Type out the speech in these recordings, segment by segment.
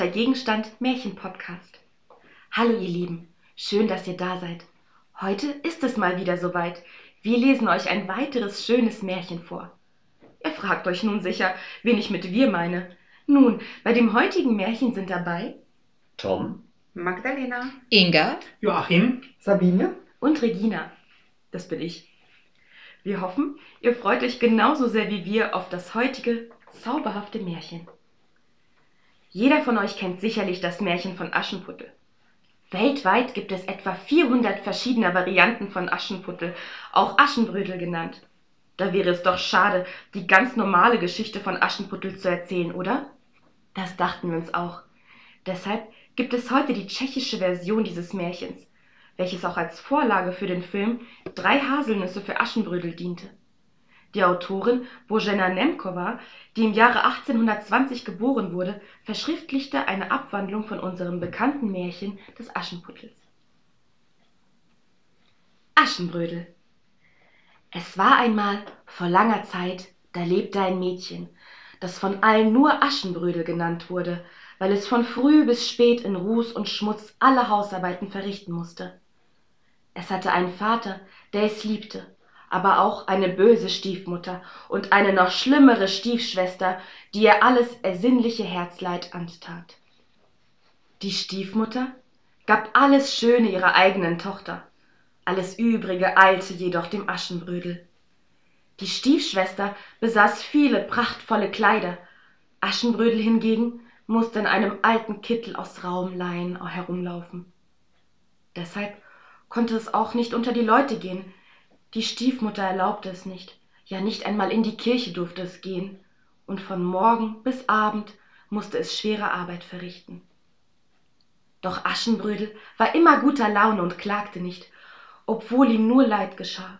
Alter Gegenstand Märchen-Podcast. Hallo ihr Lieben, schön, dass ihr da seid. Heute ist es mal wieder soweit. Wir lesen euch ein weiteres schönes Märchen vor. Ihr fragt euch nun sicher, wen ich mit wir meine. Nun, bei dem heutigen Märchen sind dabei Tom, Magdalena. Inga, Joachim, Sabine? und Regina. Das bin ich. Wir hoffen, ihr freut euch genauso sehr wie wir auf das heutige zauberhafte Märchen. Jeder von euch kennt sicherlich das Märchen von Aschenputtel. Weltweit gibt es etwa 400 verschiedene Varianten von Aschenputtel, auch Aschenbrödel genannt. Da wäre es doch schade, die ganz normale Geschichte von Aschenputtel zu erzählen, oder? Das dachten wir uns auch. Deshalb gibt es heute die tschechische Version dieses Märchens, welches auch als Vorlage für den Film Drei Haselnüsse für Aschenbrödel diente. Die Autorin Božena Nemkova, die im Jahre 1820 geboren wurde, verschriftlichte eine Abwandlung von unserem bekannten Märchen des Aschenputtels. Aschenbrödel Es war einmal vor langer Zeit, da lebte ein Mädchen, das von allen nur Aschenbrödel genannt wurde, weil es von früh bis spät in Ruß und Schmutz alle Hausarbeiten verrichten musste. Es hatte einen Vater, der es liebte, aber auch eine böse Stiefmutter und eine noch schlimmere Stiefschwester, die ihr alles ersinnliche Herzleid antat. Die Stiefmutter gab alles Schöne ihrer eigenen Tochter, alles Übrige eilte jedoch dem Aschenbrödel. Die Stiefschwester besaß viele prachtvolle Kleider, Aschenbrödel hingegen musste in einem alten Kittel aus Raumlein herumlaufen. Deshalb konnte es auch nicht unter die Leute gehen. Die Stiefmutter erlaubte es nicht, ja nicht einmal in die Kirche durfte es gehen, und von Morgen bis Abend musste es schwere Arbeit verrichten. Doch Aschenbrödel war immer guter Laune und klagte nicht, obwohl ihm nur Leid geschah.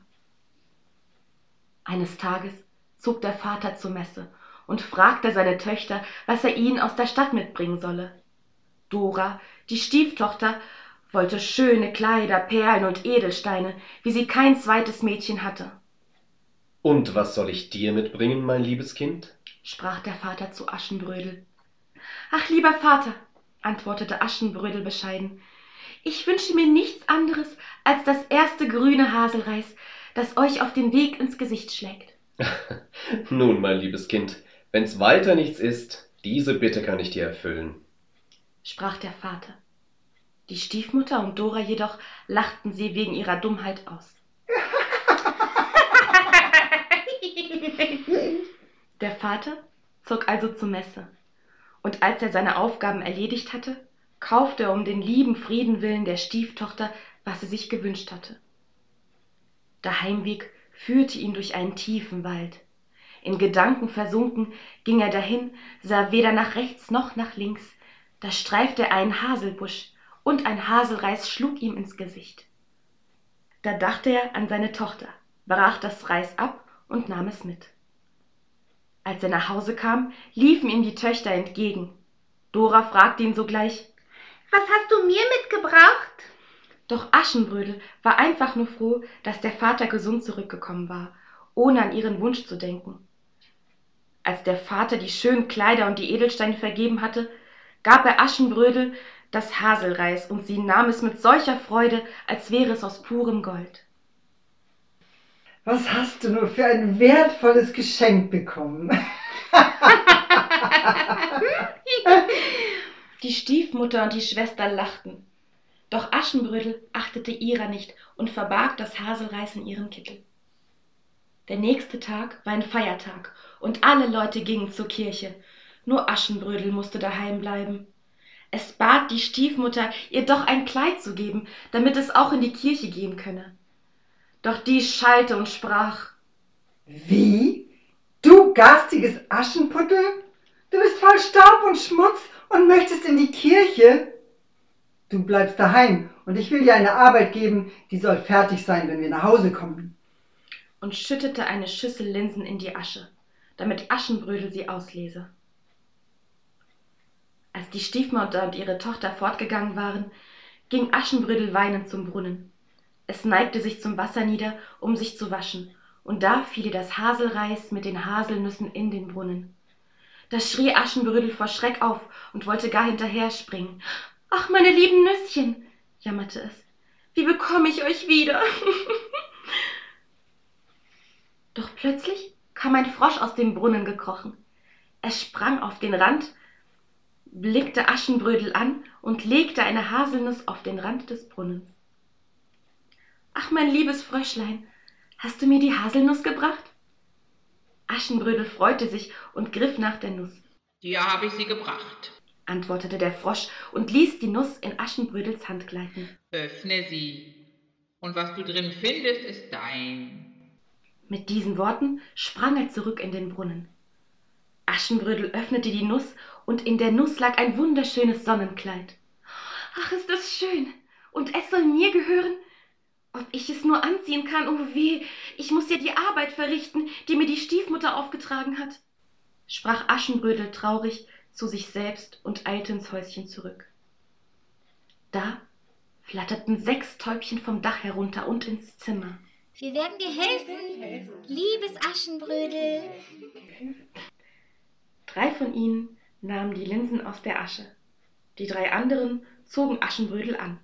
Eines Tages zog der Vater zur Messe und fragte seine Töchter, was er ihnen aus der Stadt mitbringen solle. Dora, die Stieftochter, wollte schöne Kleider, Perlen und Edelsteine, wie sie kein zweites Mädchen hatte. und was soll ich dir mitbringen, mein liebes Kind? sprach der Vater zu Aschenbrödel. Ach, lieber Vater, antwortete Aschenbrödel bescheiden, ich wünsche mir nichts anderes als das erste grüne Haselreis, das euch auf den Weg ins Gesicht schlägt. Nun, mein liebes Kind, wenn's weiter nichts ist, diese Bitte kann ich dir erfüllen. sprach der Vater. Die Stiefmutter und Dora jedoch lachten sie wegen ihrer Dummheit aus. Der Vater zog also zur Messe, und als er seine Aufgaben erledigt hatte, kaufte er um den lieben Frieden willen der Stieftochter, was sie sich gewünscht hatte. Der Heimweg führte ihn durch einen tiefen Wald. In Gedanken versunken ging er dahin, sah weder nach rechts noch nach links, da streifte er einen Haselbusch, und ein Haselreis schlug ihm ins Gesicht. Da dachte er an seine Tochter, brach das Reis ab und nahm es mit. Als er nach Hause kam, liefen ihm die Töchter entgegen. Dora fragte ihn sogleich, Was hast du mir mitgebracht? doch Aschenbrödel war einfach nur froh, dass der Vater gesund zurückgekommen war, ohne an ihren Wunsch zu denken. Als der Vater die schönen Kleider und die Edelsteine vergeben hatte, gab er Aschenbrödel das Haselreis und sie nahm es mit solcher Freude, als wäre es aus purem Gold. Was hast du nur für ein wertvolles Geschenk bekommen? Die Stiefmutter und die Schwester lachten. Doch Aschenbrödel achtete ihrer nicht und verbarg das Haselreis in ihren Kittel. Der nächste Tag war ein Feiertag und alle Leute gingen zur Kirche. Nur Aschenbrödel musste daheim bleiben. Es bat die Stiefmutter, ihr doch ein Kleid zu geben, damit es auch in die Kirche gehen könne. Doch die schalt und sprach, Wie? Du garstiges Aschenputtel? Du bist voll Staub und Schmutz und möchtest in die Kirche? Du bleibst daheim und ich will dir eine Arbeit geben, die soll fertig sein, wenn wir nach Hause kommen. und schüttete eine Schüssel Linsen in die Asche, damit Aschenbrödel sie auslese. Als die Stiefmutter und ihre Tochter fortgegangen waren, ging Aschenbrödel weinend zum Brunnen. Es neigte sich zum Wasser nieder, um sich zu waschen, und da fiel ihr das Haselreis mit den Haselnüssen in den Brunnen. Da schrie Aschenbrödel vor Schreck auf und wollte gar hinterher springen. Ach, meine lieben Nüsschen, jammerte es, wie bekomme ich euch wieder? Doch plötzlich kam ein Frosch aus dem Brunnen gekrochen. Er sprang auf den Rand, blickte Aschenbrödel an und legte eine Haselnuss auf den Rand des Brunnens. Ach, mein liebes Fröschlein, hast du mir die Haselnuss gebracht? Aschenbrödel freute sich und griff nach der Nuss. Dir habe ich sie gebracht, antwortete der Frosch und ließ die Nuss in Aschenbrödels Hand gleiten. Öffne sie, und was du drin findest, ist dein. Mit diesen Worten sprang er zurück in den Brunnen. Aschenbrödel öffnete die Nuss, und in der Nuss lag ein wunderschönes Sonnenkleid. Ach, ist das schön! Und es soll mir gehören? Ob ich es nur anziehen kann, oh weh, ich muss ja die Arbeit verrichten, die mir die Stiefmutter aufgetragen hat, sprach Aschenbrödel traurig zu sich selbst und eilte ins Häuschen zurück. Da flatterten sechs Täubchen vom Dach herunter und ins Zimmer. Wir werden dir helfen, liebes Aschenbrödel. Drei von ihnen nahmen die Linsen aus der Asche. Die drei anderen zogen Aschenbrödel an.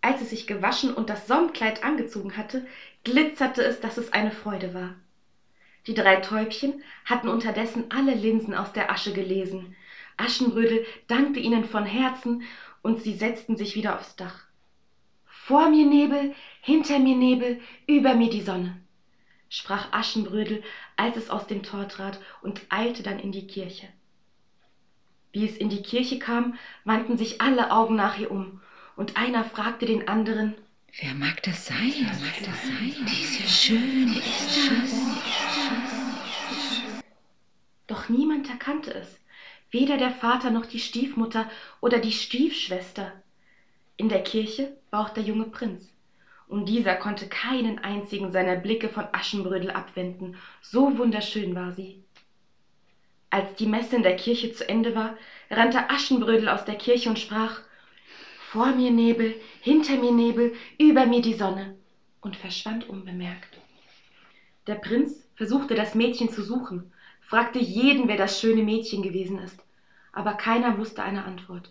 Als es sich gewaschen und das Sonnenkleid angezogen hatte, glitzerte es, dass es eine Freude war. Die drei Täubchen hatten unterdessen alle Linsen aus der Asche gelesen. Aschenbrödel dankte ihnen von Herzen, und sie setzten sich wieder aufs Dach. Vor mir Nebel, hinter mir Nebel, über mir die Sonne, sprach Aschenbrödel, als es aus dem Tor trat und eilte dann in die Kirche. Wie es in die Kirche kam, wandten sich alle Augen nach ihr um, und einer fragte den anderen, Wer mag das sein? Wer mag das sein? Diese schöne ist schön. Doch niemand erkannte es, weder der Vater noch die Stiefmutter oder die Stiefschwester. In der Kirche war auch der junge Prinz, und dieser konnte keinen einzigen seiner Blicke von Aschenbrödel abwenden, so wunderschön war sie. Als die Messe in der Kirche zu Ende war, rannte Aschenbrödel aus der Kirche und sprach Vor mir Nebel, hinter mir Nebel, über mir die Sonne und verschwand unbemerkt. Der Prinz versuchte das Mädchen zu suchen, fragte jeden, wer das schöne Mädchen gewesen ist, aber keiner wusste eine Antwort.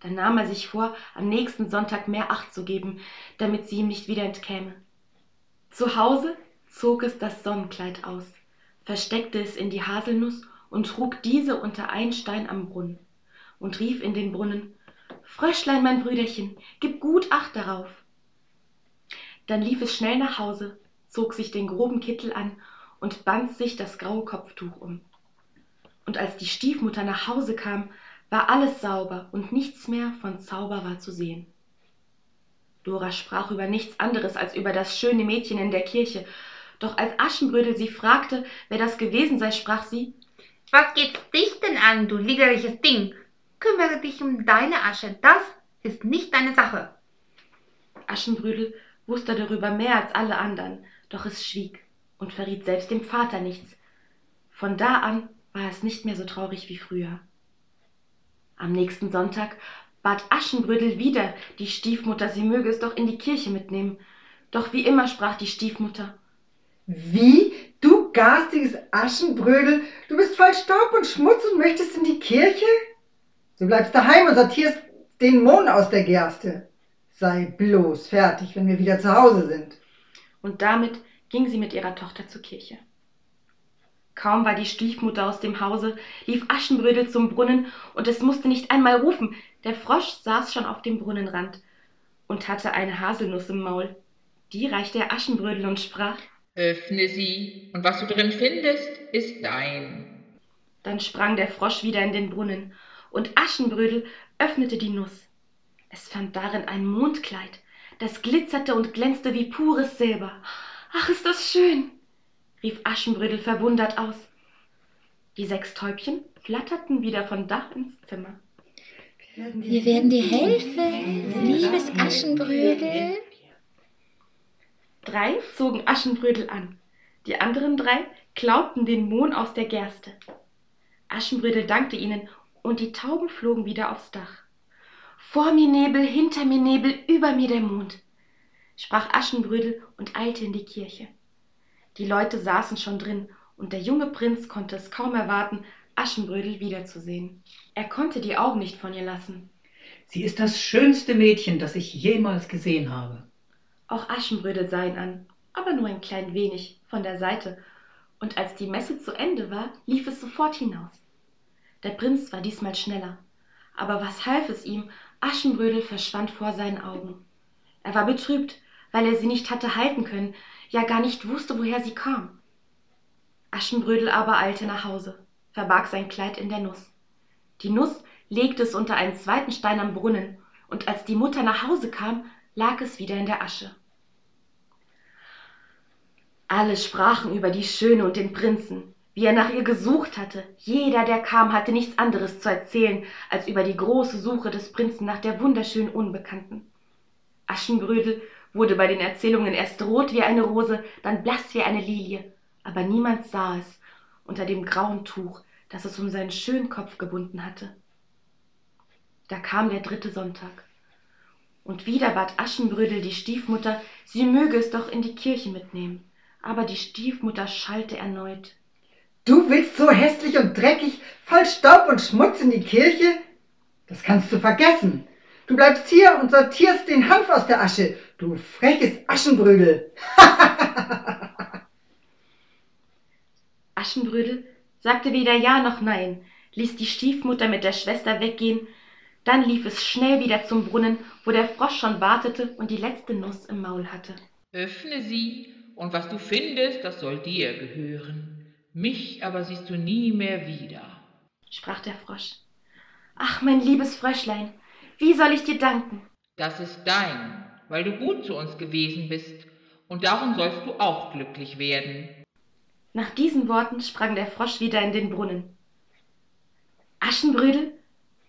Dann nahm er sich vor, am nächsten Sonntag mehr Acht zu geben, damit sie ihm nicht wieder entkäme. Zu Hause zog es das Sonnenkleid aus, versteckte es in die Haselnuss und trug diese unter einen Stein am Brunnen und rief in den Brunnen Fröschlein, mein Brüderchen, gib gut Acht darauf. Dann lief es schnell nach Hause, zog sich den groben Kittel an und band sich das graue Kopftuch um. Und als die Stiefmutter nach Hause kam, war alles sauber und nichts mehr von Zauber war zu sehen. Dora sprach über nichts anderes als über das schöne Mädchen in der Kirche, doch als Aschenbrödel sie fragte, wer das gewesen sei, sprach sie Was geht's dich denn an, du liederliches Ding? Kümmere dich um deine Asche, das ist nicht deine Sache. Aschenbrödel wusste darüber mehr als alle anderen, doch es schwieg und verriet selbst dem Vater nichts. Von da an war es nicht mehr so traurig wie früher. Am nächsten Sonntag bat Aschenbrödel wieder die Stiefmutter, sie möge es doch in die Kirche mitnehmen. Doch wie immer sprach die Stiefmutter Wie? Garstiges Aschenbrödel, du bist voll Staub und Schmutz und möchtest in die Kirche? Du bleibst daheim und sortierst den Mohn aus der Gerste. Sei bloß fertig, wenn wir wieder zu Hause sind. Und damit ging sie mit ihrer Tochter zur Kirche. Kaum war die Stiefmutter aus dem Hause, lief Aschenbrödel zum Brunnen, und es musste nicht einmal rufen, der Frosch saß schon auf dem Brunnenrand und hatte eine Haselnuss im Maul. Die reichte er Aschenbrödel und sprach Öffne sie, und was du drin findest, ist dein. Dann sprang der Frosch wieder in den Brunnen, und Aschenbrödel öffnete die Nuss. Es fand darin ein Mondkleid, das glitzerte und glänzte wie pures Silber. Ach, ist das schön! rief Aschenbrödel verwundert aus. Die sechs Täubchen flatterten wieder von Dach ins Zimmer. Wir werden dir helfen, liebes Aschenbrödel. Drei zogen Aschenbrödel an, die anderen drei klaubten den Mohn aus der Gerste. Aschenbrödel dankte ihnen, und die Tauben flogen wieder aufs Dach. Vor mir Nebel, hinter mir Nebel, über mir der Mond, sprach Aschenbrödel und eilte in die Kirche. Die Leute saßen schon drin, und der junge Prinz konnte es kaum erwarten, Aschenbrödel wiederzusehen. Er konnte die Augen nicht von ihr lassen. Sie ist das schönste Mädchen, das ich jemals gesehen habe. Auch Aschenbrödel sah ihn an, aber nur ein klein wenig von der Seite, und als die Messe zu Ende war, lief es sofort hinaus. Der Prinz war diesmal schneller, aber was half es ihm, Aschenbrödel verschwand vor seinen Augen. Er war betrübt, weil er sie nicht hatte halten können, ja gar nicht wusste, woher sie kam. Aschenbrödel aber eilte nach Hause, verbarg sein Kleid in der Nuss. Die Nuss legte es unter einen zweiten Stein am Brunnen, und als die Mutter nach Hause kam, lag es wieder in der Asche. Alle sprachen über die Schöne und den Prinzen, wie er nach ihr gesucht hatte. Jeder, der kam, hatte nichts anderes zu erzählen, als über die große Suche des Prinzen nach der wunderschönen Unbekannten. Aschenbrödel wurde bei den Erzählungen erst rot wie eine Rose, dann blass wie eine Lilie, aber niemand sah es unter dem grauen Tuch, das es um seinen schönen Kopf gebunden hatte. Da kam der dritte Sonntag. Und wieder bat Aschenbrödel die Stiefmutter, sie möge es doch in die Kirche mitnehmen. Aber die Stiefmutter schallte erneut. Du willst so hässlich und dreckig, voll Staub und Schmutz in die Kirche? Das kannst du vergessen. Du bleibst hier und sortierst den Hanf aus der Asche, du freches Aschenbrödel. Aschenbrödel sagte weder Ja noch Nein, ließ die Stiefmutter mit der Schwester weggehen, dann lief es schnell wieder zum Brunnen, wo der Frosch schon wartete und die letzte Nuss im Maul hatte. Öffne sie, und was du findest, das soll dir gehören. Mich aber siehst du nie mehr wieder, sprach der Frosch. Ach, mein liebes Fröschlein, wie soll ich dir danken? Das ist dein, weil du gut zu uns gewesen bist, und darum sollst du auch glücklich werden. Nach diesen Worten sprang der Frosch wieder in den Brunnen. Aschenbrödel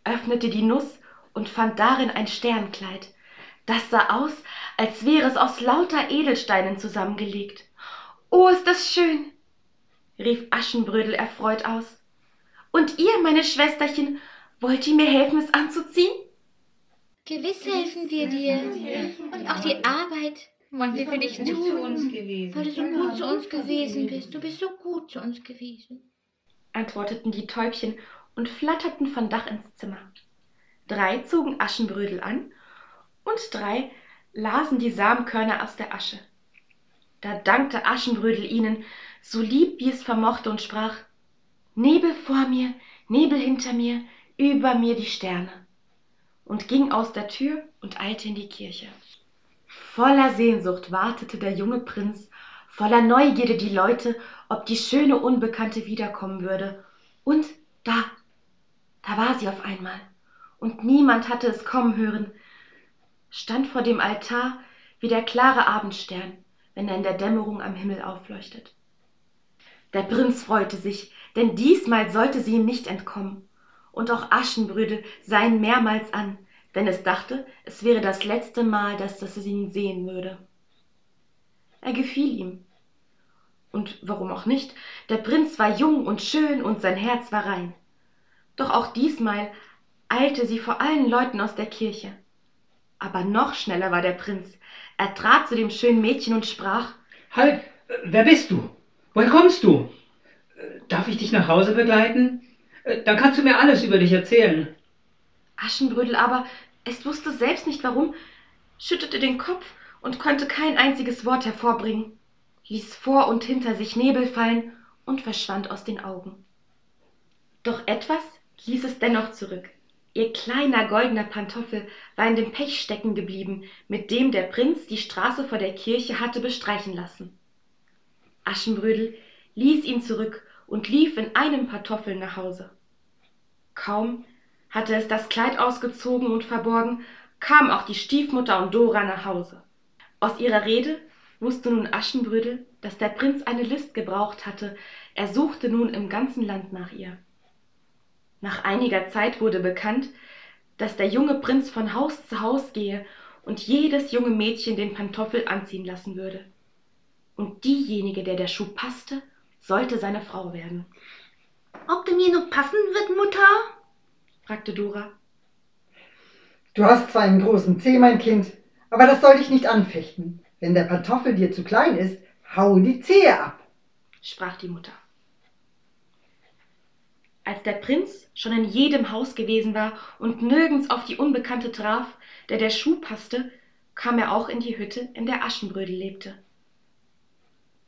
öffnete die Nuss und fand darin ein Sternkleid. Das sah aus, als wäre es aus lauter Edelsteinen zusammengelegt. Oh, ist das schön! rief Aschenbrödel erfreut aus. Und ihr, meine Schwesterchen, wollt ihr mir helfen, es anzuziehen? Gewiss helfen wir dir. Und auch die Arbeit wollen wir für dich tun, weil du so gut zu uns gewesen bist. Du bist so gut zu uns gewesen, antworteten die Täubchen und flatterten von Dach ins Zimmer. Drei zogen Aschenbrödel an und drei lasen die Samenkörner aus der Asche. Da dankte Aschenbrödel ihnen, so lieb wie es vermochte, und sprach Nebel vor mir, Nebel hinter mir, über mir die Sterne, und ging aus der Tür und eilte in die Kirche. Voller Sehnsucht wartete der junge Prinz, voller Neugierde die Leute, ob die schöne Unbekannte wiederkommen würde. Und da, da war sie auf einmal, und niemand hatte es kommen hören, stand vor dem Altar wie der klare Abendstern, wenn er in der Dämmerung am Himmel aufleuchtet. Der Prinz freute sich, denn diesmal sollte sie ihm nicht entkommen, und auch Aschenbrödel sah ihn mehrmals an, denn es dachte, es wäre das letzte Mal, dass es ihn sehen würde. Er gefiel ihm. Und warum auch nicht, der Prinz war jung und schön und sein Herz war rein. Doch auch diesmal eilte sie vor allen Leuten aus der Kirche. Aber noch schneller war der Prinz. Er trat zu dem schönen Mädchen und sprach Halt, wer bist du? Woher kommst du? Darf ich dich nach Hause begleiten? Dann kannst du mir alles über dich erzählen. Aschenbrödel aber, es wusste selbst nicht warum, schüttelte den Kopf und konnte kein einziges Wort hervorbringen, ließ vor und hinter sich Nebel fallen und verschwand aus den Augen. Doch etwas ließ es dennoch zurück. Ihr kleiner goldener Pantoffel war in dem Pech stecken geblieben, mit dem der Prinz die Straße vor der Kirche hatte bestreichen lassen. Aschenbrödel ließ ihn zurück und lief in einem Pantoffel nach Hause. Kaum hatte es das Kleid ausgezogen und verborgen, kam auch die Stiefmutter und Dora nach Hause. Aus ihrer Rede wusste nun Aschenbrödel, dass der Prinz eine List gebraucht hatte, er suchte nun im ganzen Land nach ihr. Nach einiger Zeit wurde bekannt, dass der junge Prinz von Haus zu Haus gehe und jedes junge Mädchen den Pantoffel anziehen lassen würde. Und diejenige, der der Schuh passte, sollte seine Frau werden. Ob der mir nur passen wird, Mutter? fragte Dora. Du hast zwar einen großen Zeh, mein Kind, aber das soll dich nicht anfechten. Wenn der Pantoffel dir zu klein ist, hau die Zehe ab, sprach die Mutter. Als der Prinz schon in jedem Haus gewesen war und nirgends auf die Unbekannte traf, der der Schuh passte, kam er auch in die Hütte, in der Aschenbrödel lebte.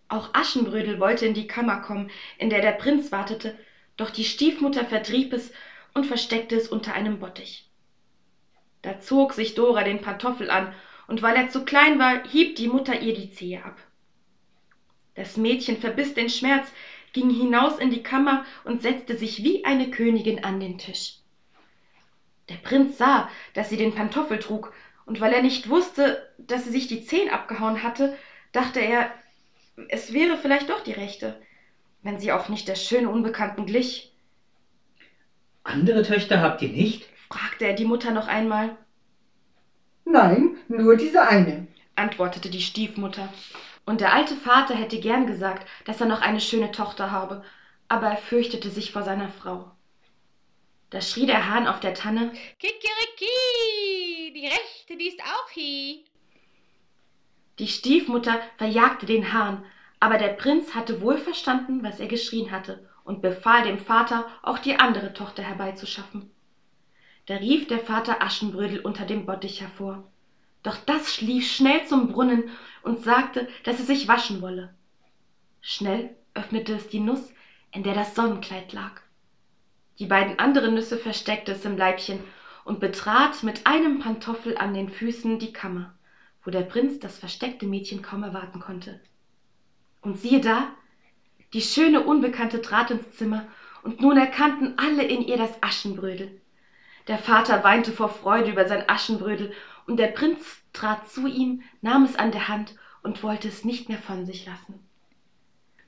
Auch Aschenbrödel wollte in die Kammer kommen, in der der Prinz wartete, doch die Stiefmutter vertrieb es und versteckte es unter einem Bottich. Da zog sich Dora den Pantoffel an, und weil er zu klein war, hieb die Mutter ihr die Zehe ab. Das Mädchen verbiß den Schmerz, ging hinaus in die Kammer und setzte sich wie eine Königin an den Tisch. Der Prinz sah, dass sie den Pantoffel trug, und weil er nicht wusste, dass sie sich die Zehen abgehauen hatte, dachte er, es wäre vielleicht doch die rechte, wenn sie auch nicht der schönen Unbekannten glich. Andere Töchter habt ihr nicht? fragte er die Mutter noch einmal. Nein, nur diese eine, antwortete die Stiefmutter. Und der alte Vater hätte gern gesagt, dass er noch eine schöne Tochter habe, aber er fürchtete sich vor seiner Frau. Da schrie der Hahn auf der Tanne Kikeriki, die Rechte, die ist auch hi. Die Stiefmutter verjagte den Hahn, aber der Prinz hatte wohl verstanden, was er geschrien hatte, und befahl dem Vater, auch die andere Tochter herbeizuschaffen. Da rief der Vater Aschenbrödel unter dem Bottich hervor. Doch das schlief schnell zum Brunnen und sagte, dass es sich waschen wolle. Schnell öffnete es die Nuss, in der das Sonnenkleid lag. Die beiden anderen Nüsse versteckte es im Leibchen und betrat mit einem Pantoffel an den Füßen die Kammer, wo der Prinz das versteckte Mädchen kaum erwarten konnte. Und siehe da, die schöne Unbekannte trat ins Zimmer, und nun erkannten alle in ihr das Aschenbrödel. Der Vater weinte vor Freude über sein Aschenbrödel, und der Prinz trat zu ihm, nahm es an der Hand und wollte es nicht mehr von sich lassen.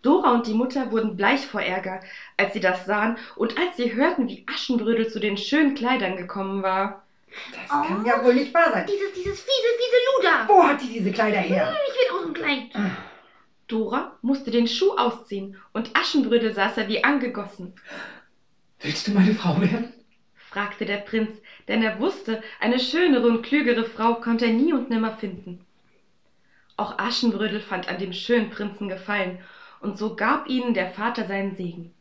Dora und die Mutter wurden bleich vor Ärger, als sie das sahen und als sie hörten, wie Aschenbrödel zu den schönen Kleidern gekommen war. Das kann ja wohl nicht wahr sein. Dieses, dieses fiese, fiese Luder. Wo hat die diese Kleider her? Ich will aus dem Kleid. Dora musste den Schuh ausziehen und Aschenbrödel saß er wie angegossen. Willst du meine Frau werden? Fragte der Prinz, denn er wusste, eine schönere und klügere Frau konnte er nie und nimmer finden. Auch Aschenbrödel fand an dem schönen Prinzen Gefallen, und so gab ihnen der Vater seinen Segen.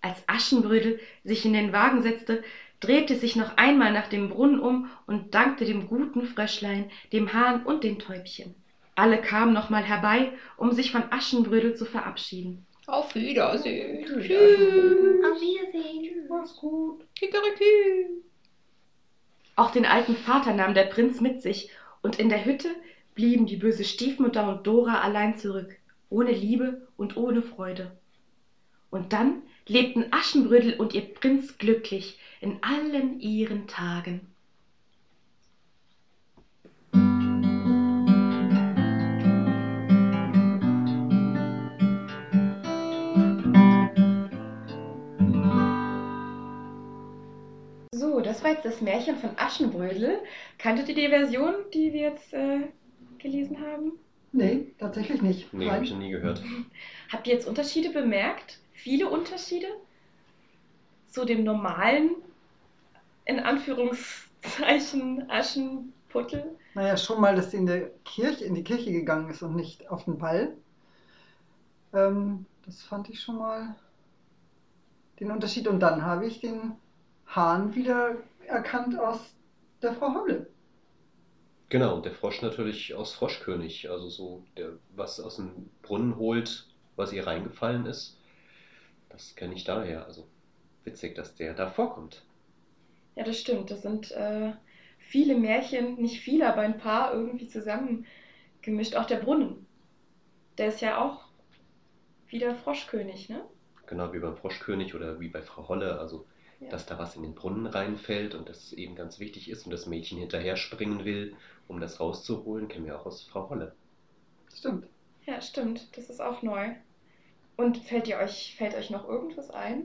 Als Aschenbrödel sich in den Wagen setzte, drehte sich noch einmal nach dem Brunnen um und dankte dem guten Fröschlein, dem Hahn und den Täubchen. Alle kamen nochmal herbei, um sich von Aschenbrödel zu verabschieden. Auf Wiedersehen. Auf Wiedersehen. Mach's gut. Kikeriki. Auch den alten Vater nahm der Prinz mit sich, und in der Hütte blieben die böse Stiefmutter und Dora allein zurück, ohne Liebe und ohne Freude. Und dann lebten Aschenbrödel und ihr Prinz glücklich in allen ihren Tagen. So, das war jetzt das Märchen von Aschenbrödel. Kanntet ihr die Version, die wir jetzt äh, gelesen haben? Nee, tatsächlich nicht. Nee, habe ich noch nie gehört. Habt ihr jetzt Unterschiede bemerkt? Viele Unterschiede? Zu dem normalen, in Anführungszeichen, Aschenputtel? Naja, schon mal, dass sie in, der Kirche, in die Kirche gegangen ist und nicht auf den Ball. Ähm, das fand ich schon mal den Unterschied. Und dann habe ich den Hahn wieder erkannt aus der Frau Holle. Genau, und der Frosch natürlich aus Froschkönig, also so, der was aus dem Brunnen holt, was ihr reingefallen ist. Das kenne ich daher. Also witzig, dass der da vorkommt. Ja, das stimmt. Das sind äh, viele Märchen, nicht viele, aber ein paar irgendwie zusammengemischt. Auch der Brunnen. Der ist ja auch wieder Froschkönig, ne? Genau wie beim Froschkönig oder wie bei Frau Holle, also Ja. dass da was in den Brunnen reinfällt und das eben ganz wichtig ist und das Mädchen hinterher springen will, um das rauszuholen, kennen wir auch aus Frau Holle. Stimmt. Ja, stimmt. Das ist auch neu. Und fällt ihr euch, fällt euch noch irgendwas ein?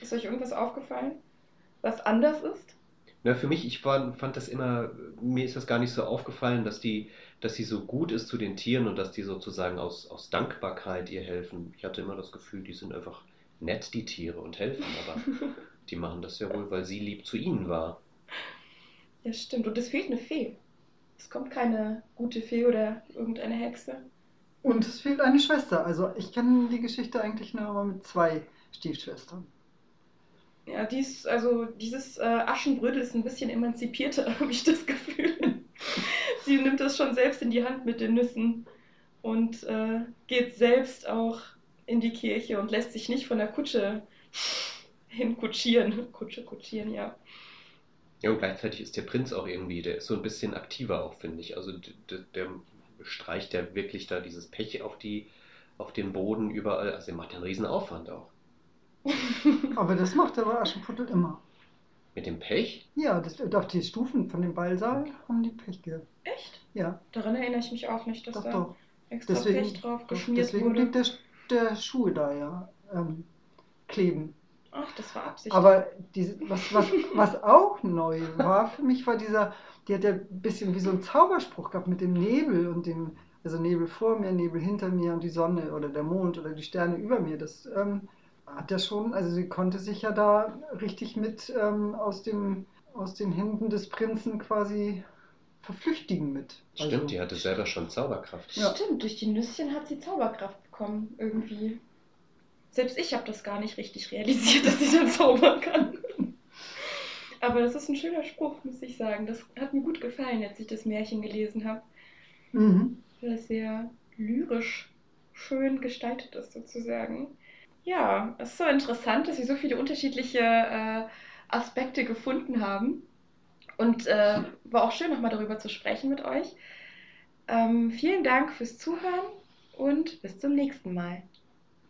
Ist euch irgendwas aufgefallen, was anders ist? Na, für mich, ich war, fand das immer, mir ist das gar nicht so aufgefallen, dass die, dass sie so gut ist zu den Tieren und dass die sozusagen aus, aus Dankbarkeit ihr helfen. Ich hatte immer das Gefühl, die sind einfach nett, die Tiere, und helfen, aber die machen das ja wohl, weil sie lieb zu ihnen war. Ja, stimmt. Und es fehlt eine Fee. Es kommt keine gute Fee oder irgendeine Hexe. Und es fehlt eine Schwester. Also ich kenne die Geschichte eigentlich nur mit zwei Stiefschwestern. Ja, dies, also dieses äh, Aschenbrödel ist ein bisschen emanzipierter, habe ich das Gefühl. Sie nimmt das schon selbst in die Hand mit den Nüssen und äh, geht selbst auch in die Kirche und lässt sich nicht von der Kutsche hinkutschieren. Kutsche kutschieren, ja. Ja, und gleichzeitig ist der Prinz auch irgendwie, der ist so ein bisschen aktiver auch, finde ich. Also der, der streicht ja wirklich da dieses Pech auf die, auf den Boden überall. Also er macht ja einen riesen Aufwand auch. Aber das macht der Aschenputtel immer. Mit dem Pech? Ja, das, auf die Stufen von dem Ballsaal haben die Pech gehabt. Echt? Ja, Daran erinnere ich mich auch nicht, dass doch, da doch. extra Deswegen, Pech drauf doch, geschmiert deswegen wurde. blieb der, der Schuh da ja ähm, kleben. Ach, das war Absicht. Aber diese, was, was, was auch neu war für mich, war dieser, die hat ja ein bisschen wie so ein Zauberspruch gehabt mit dem Nebel und dem, also Nebel vor mir, Nebel hinter mir und die Sonne oder der Mond oder die Sterne über mir. Das ähm, hat ja schon, also sie konnte sich ja da richtig mit ähm, aus, dem, aus den Händen des Prinzen quasi verflüchtigen mit. Stimmt, Also- die hatte selber schon Zauberkraft. Ja. Stimmt, durch die Nüsschen hat sie Zauberkraft bekommen, irgendwie. Selbst ich habe das gar nicht richtig realisiert, dass sie dann zaubern kann. Aber das ist ein schöner Spruch, muss ich sagen. Das hat mir gut gefallen, als ich das Märchen gelesen habe. Mhm. Weil es sehr lyrisch schön gestaltet ist, sozusagen. Ja, es ist so interessant, dass wir so viele unterschiedliche äh, Aspekte gefunden haben. Und äh, war auch schön, nochmal darüber zu sprechen mit euch. Ähm, vielen Dank fürs Zuhören und bis zum nächsten Mal.